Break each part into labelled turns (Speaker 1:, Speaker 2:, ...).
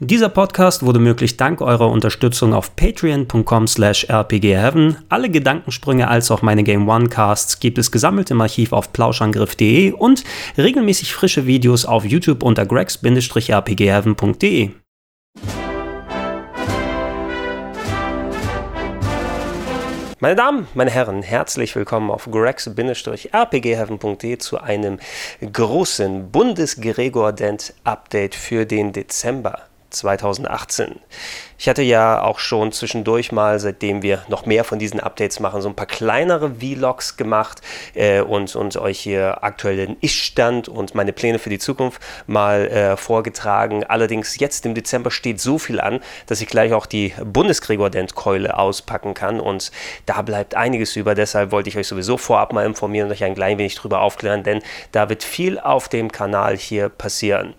Speaker 1: Dieser Podcast wurde möglich dank eurer Unterstützung auf patreon.com slash rpgheaven. Alle Gedankensprünge als auch meine Game One Casts gibt es gesammelt im Archiv auf plauschangriff.de und regelmäßig frische Videos auf YouTube unter gregs-rpgheaven.de. Meine Damen, meine Herren, herzlich willkommen auf grex-rpgheaven.de zu einem großen Bundesgregor-Dent-Update für den Dezember 2018. Ich hatte ja auch schon zwischendurch mal, seitdem wir noch mehr von diesen Updates machen, so ein paar kleinere Vlogs gemacht äh, und, und euch hier aktuell den Ich-Stand und meine Pläne für die Zukunft mal äh, vorgetragen. Allerdings jetzt im Dezember steht so viel an, dass ich gleich auch die Bundesgregor-Dent-Keule auspacken kann und da bleibt einiges über. Deshalb wollte ich euch sowieso vorab mal informieren und euch ein klein wenig drüber aufklären, denn da wird viel auf dem Kanal hier passieren.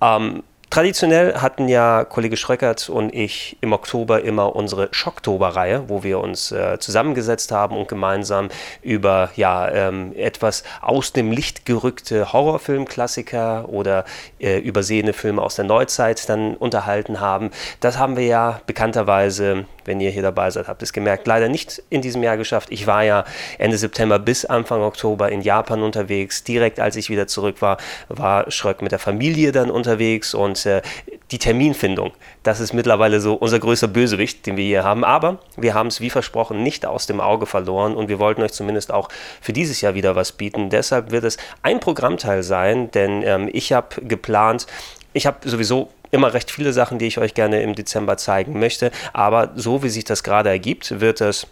Speaker 1: Ähm, Traditionell hatten ja Kollege Schröckert und ich im Oktober immer unsere Schocktober-Reihe, wo wir uns äh, zusammengesetzt haben und gemeinsam über ja, ähm, etwas aus dem Licht gerückte Horrorfilmklassiker oder äh, übersehene Filme aus der Neuzeit dann unterhalten haben. Das haben wir ja bekannterweise, wenn ihr hier dabei seid, habt es gemerkt, leider nicht in diesem Jahr geschafft. Ich war ja Ende September bis Anfang Oktober in Japan unterwegs. Direkt als ich wieder zurück war, war Schröck mit der Familie dann unterwegs und äh, die Terminfindung, das ist mittlerweile so unser größter Bösewicht, den wir hier haben. Aber wir haben es wie versprochen nicht aus dem Auge verloren und wir wollten euch zumindest auch für dieses Jahr wieder was bieten. Deshalb wird es ein Programmteil sein, denn ähm, ich habe geplant, ich habe sowieso immer recht viele Sachen, die ich euch gerne im Dezember zeigen möchte. Aber so wie sich das gerade ergibt, wird es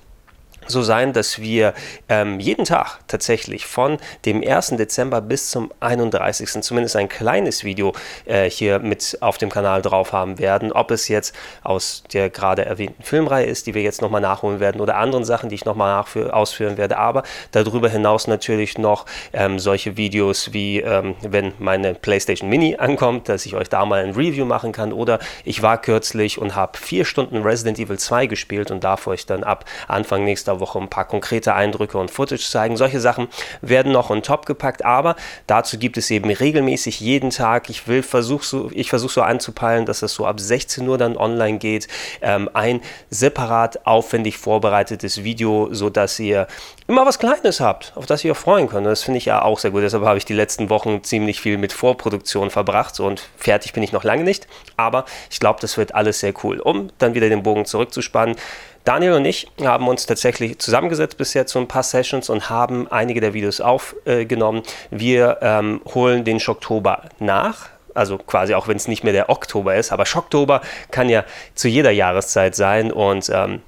Speaker 1: so sein, dass wir ähm, jeden Tag tatsächlich von dem 1. Dezember bis zum 31. zumindest ein kleines Video äh, hier mit auf dem Kanal drauf haben werden. Ob es jetzt aus der gerade erwähnten Filmreihe ist, die wir jetzt nochmal nachholen werden oder anderen Sachen, die ich nochmal ausführen werde. Aber darüber hinaus natürlich noch ähm, solche Videos wie, ähm, wenn meine PlayStation Mini ankommt, dass ich euch da mal ein Review machen kann. Oder ich war kürzlich und habe vier Stunden Resident Evil 2 gespielt und darf euch dann ab Anfang nächster nächster Woche ein paar konkrete Eindrücke und Footage zeigen. Solche Sachen werden noch on top gepackt, aber dazu gibt es eben regelmäßig jeden Tag, ich will versuch so, ich versuche so anzupeilen, dass es so ab 16 Uhr dann online geht, ähm, ein separat aufwendig vorbereitetes Video, sodass ihr immer was Kleines habt, auf das ihr euch freuen könnt. Das finde ich ja auch sehr gut. Deshalb habe ich die letzten Wochen ziemlich viel mit Vorproduktion verbracht und fertig bin ich noch lange nicht. Aber ich glaube, das wird alles sehr cool. Um dann wieder den Bogen zurückzuspannen. Daniel und ich haben uns tatsächlich zusammengesetzt bisher zu ein paar Sessions und haben einige der Videos aufgenommen. Wir ähm, holen den Schocktober nach. Also quasi auch wenn es nicht mehr der Oktober ist, aber Schocktober kann ja zu jeder Jahreszeit sein und ähm,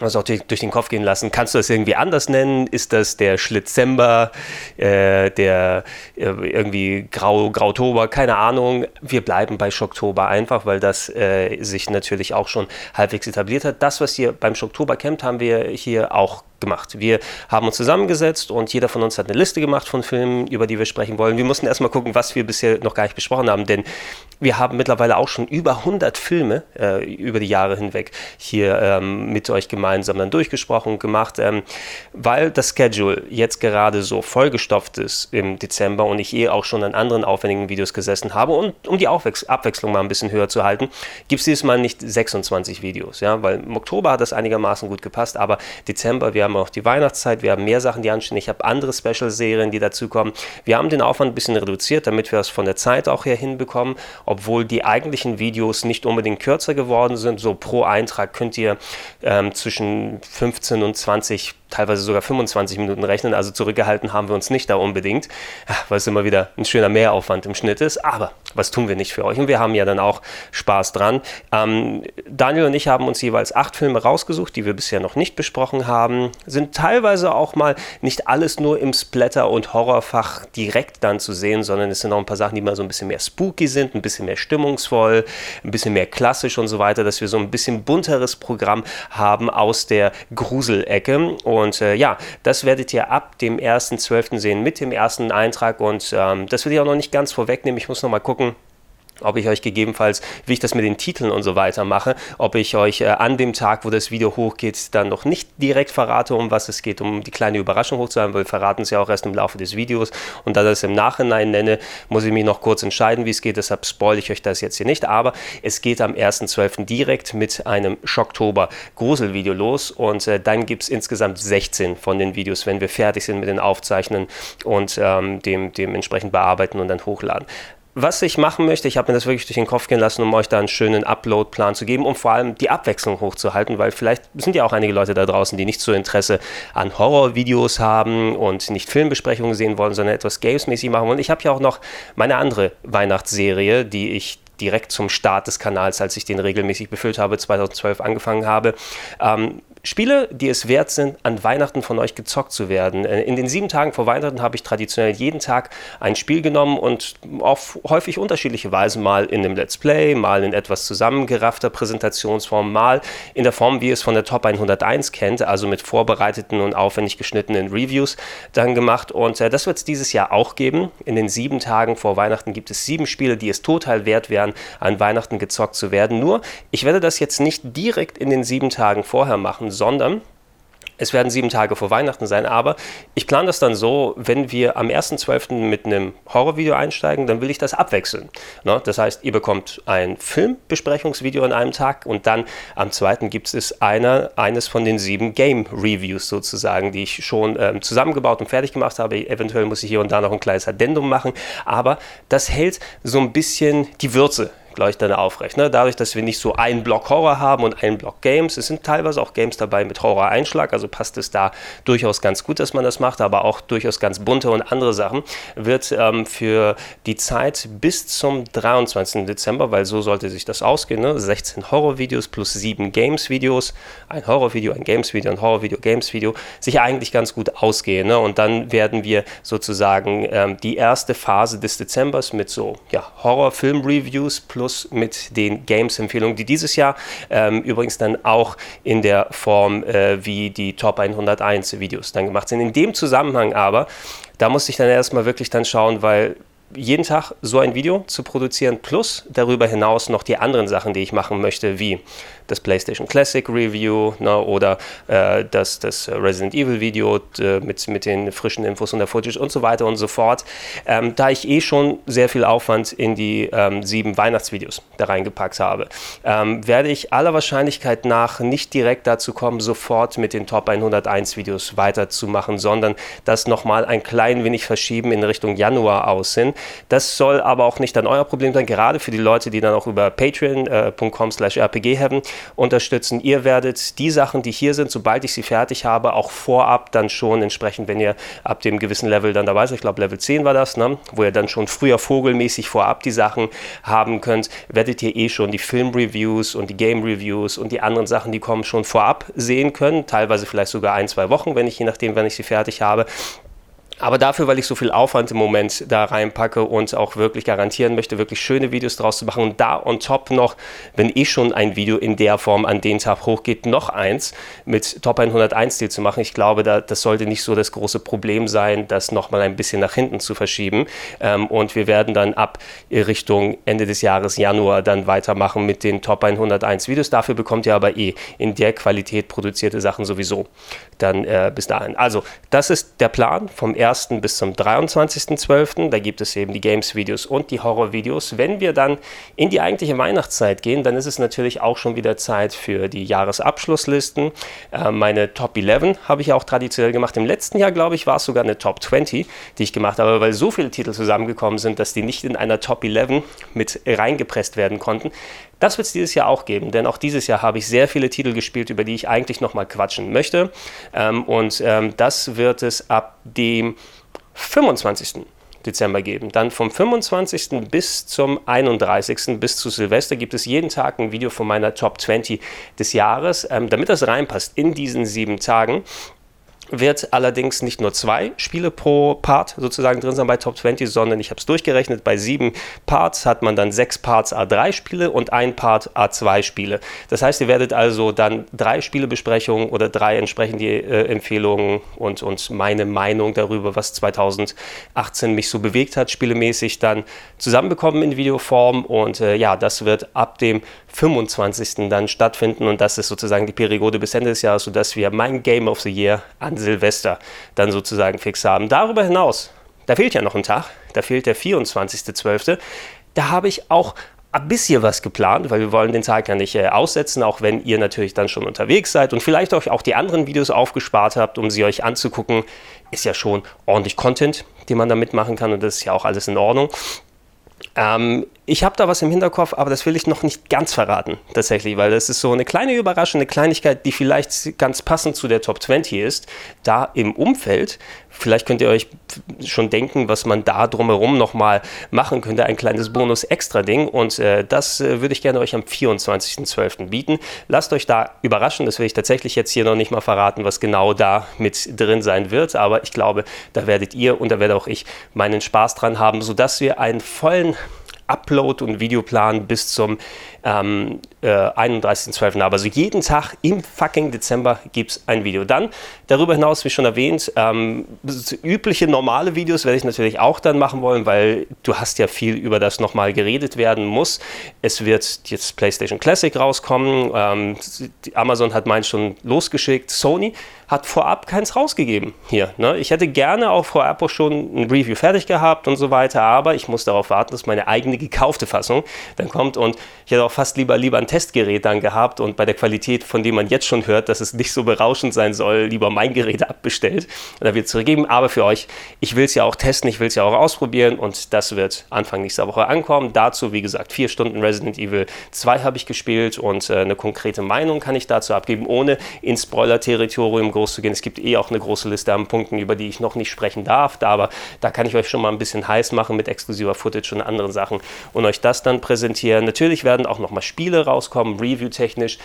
Speaker 1: also auch durch, den Kopf gehen lassen. Kannst du das irgendwie anders nennen? Ist das der Schlitzember, äh, der äh, irgendwie Grau, Grautober? Keine Ahnung. Wir bleiben bei Schocktober einfach, weil das äh, sich natürlich auch schon halbwegs etabliert hat. Das, was ihr beim Schocktober kennt, haben wir hier auch gemacht. Wir haben uns zusammengesetzt und jeder von uns hat eine Liste gemacht von Filmen, über die wir sprechen wollen. Wir mussten erstmal gucken, was wir bisher noch gar nicht besprochen haben, denn wir haben mittlerweile auch schon über 100 Filme äh, über die Jahre hinweg hier ähm, mit euch gemeinsam dann durchgesprochen und gemacht, ähm, weil das Schedule jetzt gerade so vollgestopft ist im Dezember und ich eh auch schon an anderen aufwendigen Videos gesessen habe und um die Aufwechs Abwechslung mal ein bisschen höher zu halten, gibt es dieses Mal nicht 26 Videos, ja, weil im Oktober hat das einigermaßen gut gepasst, aber Dezember, wir haben auch die Weihnachtszeit, wir haben mehr Sachen, die anstehen, ich habe andere Special-Serien, die dazukommen. Wir haben den Aufwand ein bisschen reduziert, damit wir es von der Zeit auch her hinbekommen, obwohl die eigentlichen Videos nicht unbedingt kürzer geworden sind. So pro Eintrag könnt ihr ähm, zwischen 15 und 20 teilweise sogar 25 Minuten rechnen. Also zurückgehalten haben wir uns nicht da unbedingt, weil es immer wieder ein schöner Mehraufwand im Schnitt ist. Aber was tun wir nicht für euch? Und wir haben ja dann auch Spaß dran. Ähm, Daniel und ich haben uns jeweils acht Filme rausgesucht, die wir bisher noch nicht besprochen haben. Sind teilweise auch mal nicht alles nur im Splatter- und Horrorfach direkt dann zu sehen, sondern es sind auch ein paar Sachen, die mal so ein bisschen mehr spooky sind, ein bisschen mehr stimmungsvoll, ein bisschen mehr klassisch und so weiter, dass wir so ein bisschen bunteres Programm haben aus der Gruselecke. Und äh, ja, das werdet ihr ab dem 1.12. sehen mit dem ersten Eintrag und ähm, das will ich auch noch nicht ganz vorwegnehmen. Ich muss noch mal gucken, ob ich euch gegebenenfalls, wie ich das mit den Titeln und so weiter mache, ob ich euch äh, an dem Tag, wo das Video hochgeht, dann noch nicht direkt verrate, um was es geht, um die kleine Überraschung hochzuhalten, weil wir verraten es ja auch erst im Laufe des Videos. Und da das im Nachhinein nenne, muss ich mich noch kurz entscheiden, wie es geht, deshalb spoil ich euch das jetzt hier nicht, aber es geht am 1.12. direkt mit einem Schocktober Gruselvideo los. Und äh, dann gibt es insgesamt 16 von den Videos, wenn wir fertig sind mit den Aufzeichnen und ähm, dem, dementsprechend bearbeiten und dann hochladen was ich machen möchte, ich habe mir das wirklich durch den Kopf gehen lassen, um euch da einen schönen Upload-Plan zu geben, um vor allem die Abwechslung hochzuhalten, weil vielleicht sind ja auch einige Leute da draußen, die nicht so Interesse an Horrorvideos haben und nicht Filmbesprechungen sehen wollen, sondern etwas Games-mäßig machen wollen. Ich habe ja auch noch meine andere Weihnachtsserie, die ich direkt zum Start des Kanals, als ich den regelmäßig befüllt habe, 2012 angefangen habe. Ähm, Spiele, die es wert sind, an Weihnachten von euch gezockt zu werden. Äh, in den sieben Tagen vor Weihnachten habe ich traditionell jeden Tag ein Spiel genommen und auf häufig unterschiedliche Weise, mal in einem Let's Play, mal in etwas zusammengeraffter Präsentationsform, mal in der Form, wie es von der Top 101 kennt, also mit vorbereiteten und aufwendig geschnittenen Reviews dann gemacht. Und äh, das wird es dieses Jahr auch geben. In den sieben Tagen vor Weihnachten gibt es sieben Spiele, die es total wert wären, an Weihnachten gezockt zu werden. Nur, ich werde das jetzt nicht direkt in den sieben Tagen vorher machen, sondern es werden sieben Tage vor Weihnachten sein, aber ich plane das dann so, wenn wir am 1.12. mit einem Horrorvideo einsteigen, dann will ich das abwechseln. Ne? Das heißt, ihr bekommt ein Filmbesprechungsvideo an einem Tag und dann am zweiten gibt es einer, eines von den sieben Game-Reviews sozusagen, die ich schon ähm, zusammengebaut und fertig gemacht habe. Eventuell muss ich hier und da noch ein kleines Addendum machen, aber das hält so ein bisschen die Würze gleich dann aufrecht. Ne? Dadurch, dass wir nicht so einen Block Horror haben und einen Block Games, es sind teilweise auch Games dabei mit Horror-Einschlag, also passt es da durchaus ganz gut, dass man das macht, aber auch durchaus ganz bunte und andere Sachen, wird ähm, für die Zeit bis zum 23. Dezember, weil so sollte sich das ausgehen, ne? 16 Horror-Videos plus 7 Games-Videos, ein Horror-Video, ein Games-Video, ein Horror-Video, Games-Video, sich eigentlich ganz gut ausgehen. Ne? Und dann werden wir sozusagen ähm, die erste Phase des Dezembers mit so ja, Horror-Film-Reviews plus Schluss mit den Games-Empfehlungen, die dieses Jahr ähm, übrigens dann auch in der Form äh, wie die Top 101 Videos dann gemacht sind. In dem Zusammenhang aber, da muss ich dann erstmal wirklich dann schauen, weil jeden Tag so ein Video zu produzieren, plus darüber hinaus noch die anderen Sachen, die ich machen möchte, wie das PlayStation Classic Review ne, oder äh, das, das Resident Evil Video äh, mit, mit den frischen Infos und der Footage und so weiter und so fort. Ähm, da ich eh schon sehr viel Aufwand in die ähm, sieben Weihnachtsvideos da reingepackt habe, ähm, werde ich aller Wahrscheinlichkeit nach nicht direkt dazu kommen, sofort mit den Top 101 Videos weiterzumachen, sondern das nochmal ein klein wenig verschieben in Richtung Januar aussehen. Das soll aber auch nicht dann euer Problem sein, gerade für die Leute, die dann auch über patreon.com slash rpg haben unterstützen. Ihr werdet die Sachen, die hier sind, sobald ich sie fertig habe, auch vorab dann schon entsprechend, wenn ihr ab dem gewissen Level dann dabei seid, ich glaube Level 10 war das, ne? wo ihr dann schon früher vogelmäßig vorab die Sachen haben könnt, werdet ihr eh schon die Film-Reviews und die Game-Reviews und die anderen Sachen, die kommen, schon vorab sehen können. Teilweise vielleicht sogar ein, zwei Wochen, wenn ich je nachdem, wenn ich sie fertig habe. Aber dafür, weil ich so viel Aufwand im Moment da reinpacke und auch wirklich garantieren möchte, wirklich schöne Videos draus zu machen und da on top noch, wenn eh schon ein Video in der Form an den Tag hochgeht, noch eins mit Top 101 Stil zu machen. Ich glaube, da, das sollte nicht so das große Problem sein, das nochmal ein bisschen nach hinten zu verschieben. Ähm, und wir werden dann ab Richtung Ende des Jahres, Januar, dann weitermachen mit den Top 101 Videos. Dafür bekommt ihr aber eh in der Qualität produzierte Sachen sowieso dann äh, bis dahin. Also, das ist der Plan vom 1. bis zum 23.12. Da gibt es eben die Games-Videos und die Horror-Videos. Wenn wir dann in die eigentliche Weihnachtszeit gehen, dann ist es natürlich auch schon wieder Zeit für die Jahresabschlusslisten. Äh, meine Top 11 habe ich auch traditionell gemacht. Im letzten Jahr, glaube ich, war es sogar eine Top 20, die ich gemacht habe, weil so viele Titel zusammengekommen sind, dass die nicht in einer Top 11 mit reingepresst werden konnten. Das wird es dieses Jahr auch geben, denn auch dieses Jahr habe ich sehr viele Titel gespielt, über die ich eigentlich nochmal quatschen möchte. Ähm, und ähm, das wird es ab dem 25. Dezember geben. Dann vom 25. bis zum 31. bis zu Silvester gibt es jeden Tag ein Video von meiner Top 20 des Jahres. Ähm, damit das reinpasst in diesen sieben Tagen, wird allerdings nicht nur zwei Spiele pro Part sozusagen drin sein bei Top 20, sondern ich habe es durchgerechnet, bei sieben Parts hat man dann sechs Parts A3 Spiele und ein Part A2 Spiele. Das heißt, ihr werdet also dann drei Spielebesprechungen oder drei entsprechende äh, Empfehlungen und, und meine Meinung darüber, was 2018 mich so bewegt hat, spielemäßig dann zusammenbekommen in Videoform und äh, ja, das wird ab dem 25. dann stattfinden und das ist sozusagen die Periode bis Ende des Jahres, sodass wir mein Game of the Year an Silvester dann sozusagen fix haben. Darüber hinaus, da fehlt ja noch ein Tag, da fehlt der 24.12. Da habe ich auch ein bisschen was geplant, weil wir wollen den Tag ja nicht äh, aussetzen, auch wenn ihr natürlich dann schon unterwegs seid und vielleicht euch auch die anderen Videos aufgespart habt, um sie euch anzugucken. Ist ja schon ordentlich Content, den man da mitmachen kann und das ist ja auch alles in Ordnung. Ähm, ich habe da was im Hinterkopf, aber das will ich noch nicht ganz verraten, tatsächlich, weil das ist so eine kleine Überraschung, eine Kleinigkeit, die vielleicht ganz passend zu der Top 20 ist. Da im Umfeld, vielleicht könnt ihr euch schon denken, was man da drumherum nochmal machen könnte, ein kleines Bonus-Extra-Ding und äh, das äh, würde ich gerne euch am 24.12. bieten. Lasst euch da überraschen, das will ich tatsächlich jetzt hier noch nicht mal verraten, was genau da mit drin sein wird, aber ich glaube, da werdet ihr und da werde auch ich meinen Spaß dran haben, sodass wir einen vollen Upload- und Videoplan bis zum ähm, äh, 31.12. Aber also jeden Tag im fucking Dezember gibt es ein Video. Dann, darüber hinaus, wie schon erwähnt, ähm, übliche normale Videos werde ich natürlich auch dann machen wollen, weil du hast ja viel über das nochmal geredet werden muss. Es wird jetzt PlayStation Classic rauskommen. Ähm, Amazon hat meins schon losgeschickt. Sony hat vorab keins rausgegeben hier. Ne? Ich hätte gerne auch vorab auch schon ein Review fertig gehabt und so weiter, aber ich muss darauf warten, dass meine eigene gekaufte Fassung dann kommt und ich hätte auch fast lieber, lieber ein Testgerät dann gehabt und bei der Qualität, von dem man jetzt schon hört, dass es nicht so berauschend sein soll, lieber mein Gerät abbestellt oder wird zurückgeben. Aber für euch, ich will es ja auch testen, ich will es ja auch ausprobieren und das wird Anfang nächster Woche ankommen. Dazu, wie gesagt, vier Stunden Resident Evil 2 habe ich gespielt und äh, eine konkrete Meinung kann ich dazu abgeben, ohne ins Spoiler-Territorium groß zu gehen. Es gibt eh auch eine große Liste an Punkten, über die ich noch nicht sprechen darf, aber da kann ich euch schon mal ein bisschen heiß machen mit exklusiver Footage und anderen Sachen und euch das dann präsentieren. Natürlich werden auch nochmal Spiele rauskommen, review-technisch.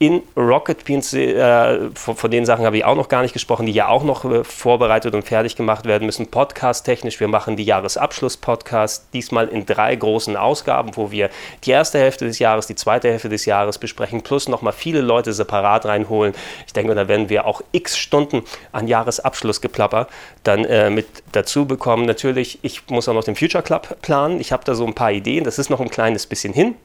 Speaker 1: In Rocket Beans, äh, von, von, den Sachen habe ich auch noch gar nicht gesprochen, die ja auch noch äh, vorbereitet und fertig gemacht werden müssen. Podcast-technisch, wir machen die Jahresabschluss-Podcast, diesmal in drei großen Ausgaben, wo wir die erste Hälfte des Jahres, die zweite Hälfte des Jahres besprechen, plus nochmal viele Leute separat reinholen. Ich denke, da werden wir auch x Stunden an Jahresabschlussgeplapper dann äh, mit dazu bekommen. Natürlich, ich muss auch noch den Future Club planen. Ich habe da so ein paar Ideen. Das ist noch ein kleines bisschen hin.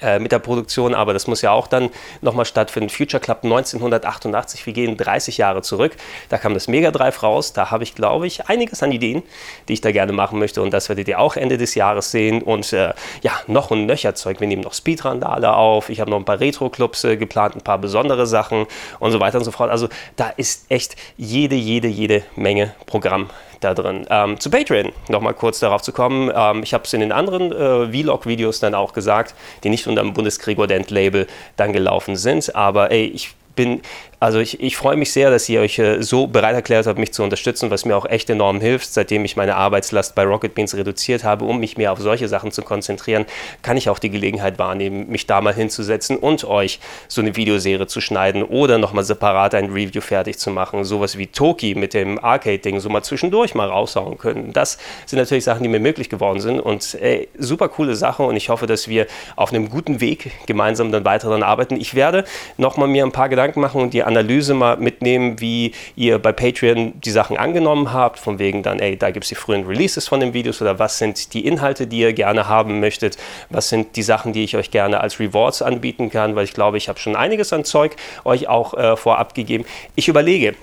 Speaker 1: Äh, mit der Produktion, aber das muss ja auch dann nochmal stattfinden. Future Club 1988, wir gehen 30 Jahre zurück. Da kam das Mega Drive raus. Da habe ich, glaube ich, einiges an Ideen, die ich da gerne machen möchte und das werdet ihr auch Ende des Jahres sehen. Und äh, ja, noch ein nöcher Zeug. Wir nehmen noch Speedrandale auf. Ich habe noch ein paar Retro-Clubs äh, geplant, ein paar besondere Sachen und so weiter und so fort. Also da ist echt jede, jede, jede Menge Programm da drin. Ähm, zu Patreon nochmal kurz darauf zu kommen. Ähm, ich habe es in den anderen äh, Vlog-Videos dann auch gesagt, die nicht unter dem Bundesgregor Dent-Label dann gelaufen sind. Aber ey, ich bin also ich, ich freue mich sehr, dass ihr euch äh, so bereit erklärt habt, mich zu unterstützen, was mir auch echt enorm hilft. Seitdem ich meine Arbeitslast bei Rocket Beans reduziert habe, um mich mehr auf solche Sachen zu konzentrieren, kann ich auch die Gelegenheit wahrnehmen, mich da mal hinzusetzen und euch so eine Videoserie zu schneiden oder nochmal separat ein Review fertig zu machen. Sowas wie Toki mit dem Arcade-Ding so mal zwischendurch mal raushauen können. Das sind natürlich Sachen, die mir möglich geworden sind und ey, super coole Sache und ich hoffe, dass wir auf einem guten Weg gemeinsam dann weiter daran arbeiten. Ich werde nochmal mir ein paar Gedanken machen und die Analyse mal mitnehmen, wie ihr bei Patreon die Sachen angenommen habt, von wegen dann, ey, da gibt es die frühen Releases von den Videos oder was sind die Inhalte, die ihr gerne haben möchtet, was sind die Sachen, die ich euch gerne als Rewards anbieten kann, weil ich glaube, ich habe schon einiges an Zeug euch auch äh, vorab gegeben. Ich überlege,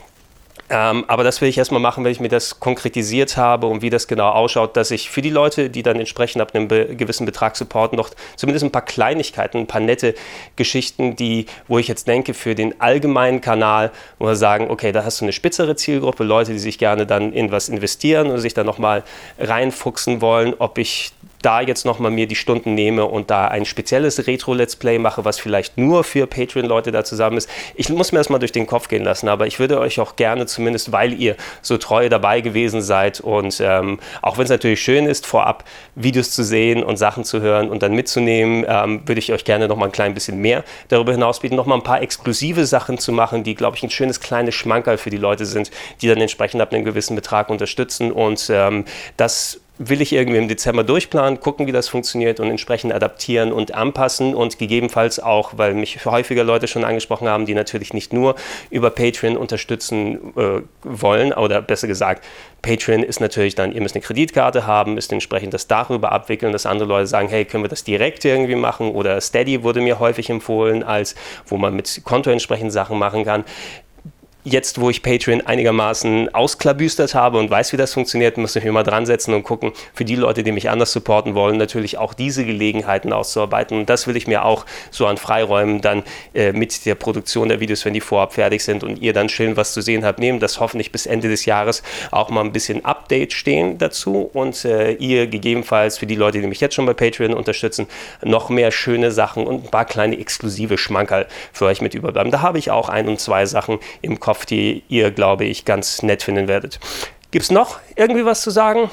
Speaker 1: ähm, aber das will ich erstmal machen, wenn ich mir das konkretisiert habe und wie das genau ausschaut, dass ich für die Leute, die dann entsprechend ab einem be gewissen Betrag supporten, noch zumindest ein paar Kleinigkeiten, ein paar nette Geschichten, die, wo ich jetzt denke, für den allgemeinen Kanal, wo wir sagen, okay, da hast du eine spitzere Zielgruppe, Leute, die sich gerne dann in was investieren und sich dann nochmal reinfuchsen wollen, ob ich da jetzt nochmal mir die Stunden nehme und da ein spezielles Retro-Let's Play mache, was vielleicht nur für Patreon-Leute da zusammen ist. Ich muss mir das mal durch den Kopf gehen lassen, aber ich würde euch auch gerne, zumindest weil ihr so treu dabei gewesen seid und ähm, auch wenn es natürlich schön ist, vorab Videos zu sehen und Sachen zu hören und dann mitzunehmen, ähm, würde ich euch gerne nochmal ein klein bisschen mehr darüber hinaus bieten, nochmal ein paar exklusive Sachen zu machen, die, glaube ich, ein schönes kleines Schmankerl für die Leute sind, die dann entsprechend ab einem gewissen Betrag unterstützen und ähm, das will ich irgendwie im Dezember durchplanen, gucken, wie das funktioniert und entsprechend adaptieren und anpassen und gegebenenfalls auch, weil mich häufiger Leute schon angesprochen haben, die natürlich nicht nur über Patreon unterstützen äh, wollen oder besser gesagt, Patreon ist natürlich dann, ihr müsst eine Kreditkarte haben, müsst entsprechend das darüber abwickeln, dass andere Leute sagen, hey, können wir das direkt irgendwie machen? Oder Steady wurde mir häufig empfohlen, als wo man mit Konto entsprechend Sachen machen kann jetzt, wo ich Patreon einigermaßen ausklabüstert habe und weiß, wie das funktioniert, muss ich mich mal dran setzen und gucken, für die Leute, die mich anders supporten wollen, natürlich auch diese Gelegenheiten auszuarbeiten. Und das will ich mir auch so an Freiräumen dann äh, mit der Produktion der Videos, wenn die vorab fertig sind und ihr dann schön was zu sehen habt, nehmen, dass hoffentlich bis Ende des Jahres auch mal ein bisschen Update stehen dazu und äh, ihr gegebenenfalls für die Leute, die mich jetzt schon bei Patreon unterstützen, noch mehr schöne Sachen und ein paar kleine exklusive Schmankerl für euch mit überbleiben. Da habe ich auch ein und zwei Sachen im Kopf Kopf, die ihr, glaube ich, ganz nett finden werdet. Gibt es noch irgendwie was zu sagen?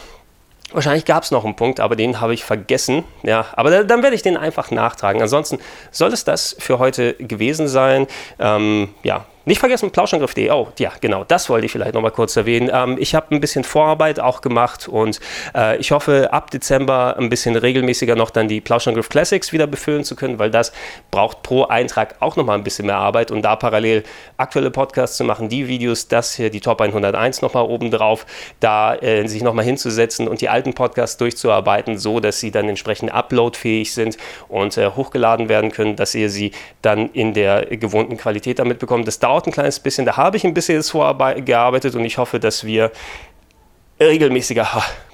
Speaker 1: Wahrscheinlich gab es noch einen Punkt, aber den habe ich vergessen. Ja, aber dann werde ich den einfach nachtragen. Ansonsten soll es das für heute gewesen sein. Ähm, ja, nicht vergessen, plauschangriff.de. Oh, ja, genau, das wollte ich vielleicht nochmal kurz erwähnen. Ähm, ich habe ein bisschen Vorarbeit auch gemacht und äh, ich hoffe, ab Dezember ein bisschen regelmäßiger noch dann die Plauschangriff Classics wieder befüllen zu können, weil das braucht pro Eintrag auch nochmal ein bisschen mehr Arbeit und da parallel aktuelle Podcasts zu machen, die Videos, das hier, die Top 101 nochmal oben drauf, da äh, sich nochmal hinzusetzen und die alten Podcasts durchzuarbeiten, so dass sie dann entsprechend uploadfähig sind und äh, hochgeladen werden können, dass ihr sie dann in der gewohnten Qualität damit bekommt. Das dauert dauert ein kleines bisschen. Da habe ich ein bisschen vorgearbeitet und ich hoffe, dass wir regelmäßiger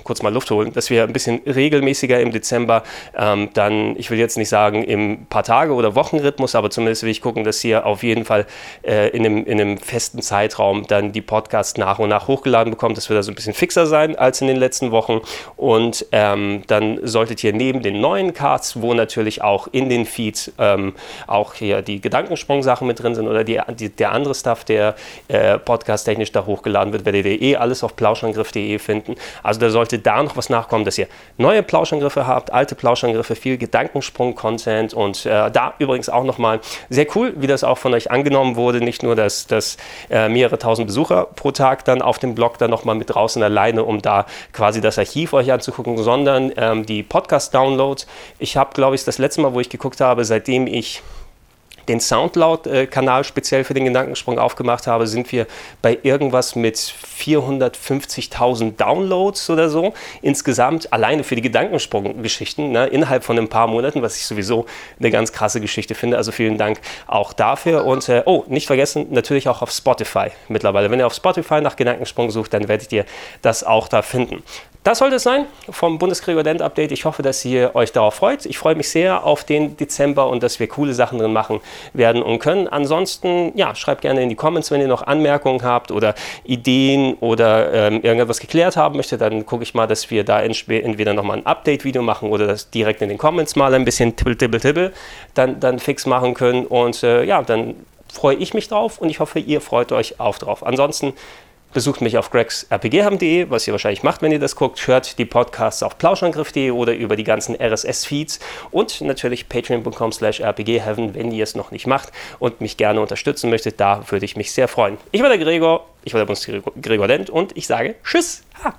Speaker 1: kurz mal Luft holen, dass wir ein bisschen regelmäßiger im Dezember ähm, dann, ich will jetzt nicht sagen im paar Tage oder Wochenrhythmus, aber zumindest will ich gucken, dass ihr auf jeden Fall äh, in, einem, in einem festen Zeitraum dann die Podcasts nach und nach hochgeladen bekommt, dass wir da so ein bisschen fixer sein als in den letzten Wochen und ähm, dann solltet ihr neben den neuen Cards, wo natürlich auch in den Feeds ähm, auch hier die Gedankensprung-Sachen mit drin sind oder die, die, der andere Stuff, der äh, podcast-technisch da hochgeladen wird, werdet ihr eh alles auf plauschangriff.de finden. Also da sollte da noch was nachkommen, dass ihr neue Plauschangriffe habt, alte Plauschangriffe, viel Gedankensprung-Content und äh, da übrigens auch nochmal sehr cool, wie das auch von euch angenommen wurde. Nicht nur, dass, dass äh, mehrere tausend Besucher pro Tag dann auf dem Blog dann nochmal mit draußen alleine, um da quasi das Archiv euch anzugucken, sondern ähm, die Podcast-Downloads. Ich habe, glaube ich, das letzte Mal, wo ich geguckt habe, seitdem ich den Soundcloud-Kanal speziell für den Gedankensprung aufgemacht habe, sind wir bei irgendwas mit 450.000 Downloads oder so. Insgesamt alleine für die Gedankensprung-Geschichten ne, innerhalb von ein paar Monaten, was ich sowieso eine ganz krasse Geschichte finde. Also vielen Dank auch dafür. Und äh, oh, nicht vergessen, natürlich auch auf Spotify mittlerweile. Wenn ihr auf Spotify nach Gedankensprung sucht, dann werdet ihr das auch da finden. Das sollte es sein vom Bundesgregor Update. Ich hoffe, dass ihr euch darauf freut. Ich freue mich sehr auf den Dezember und dass wir coole Sachen drin machen werden und können. Ansonsten, ja, schreibt gerne in die Comments, wenn ihr noch Anmerkungen habt oder Ideen oder ähm, irgendetwas geklärt haben möchtet. Dann gucke ich mal, dass wir da entweder nochmal ein Update-Video machen oder das direkt in den Comments mal ein bisschen tibbel, tibbel, tibbel dann, dann fix machen können. Und äh, ja, dann freue ich mich drauf und ich hoffe, ihr freut euch auch drauf. Ansonsten Besucht mich auf gregsrpghaven.de, was ihr wahrscheinlich macht, wenn ihr das guckt. Hört die Podcasts auf plauschangriff.de oder über die ganzen RSS-Feeds und natürlich patreon.com slash rpghaven, wenn ihr es noch nicht macht und mich gerne unterstützen möchtet. Da würde ich mich sehr freuen. Ich war der Gregor, ich war der Bundesgregor Dent und ich sage Tschüss. Ha.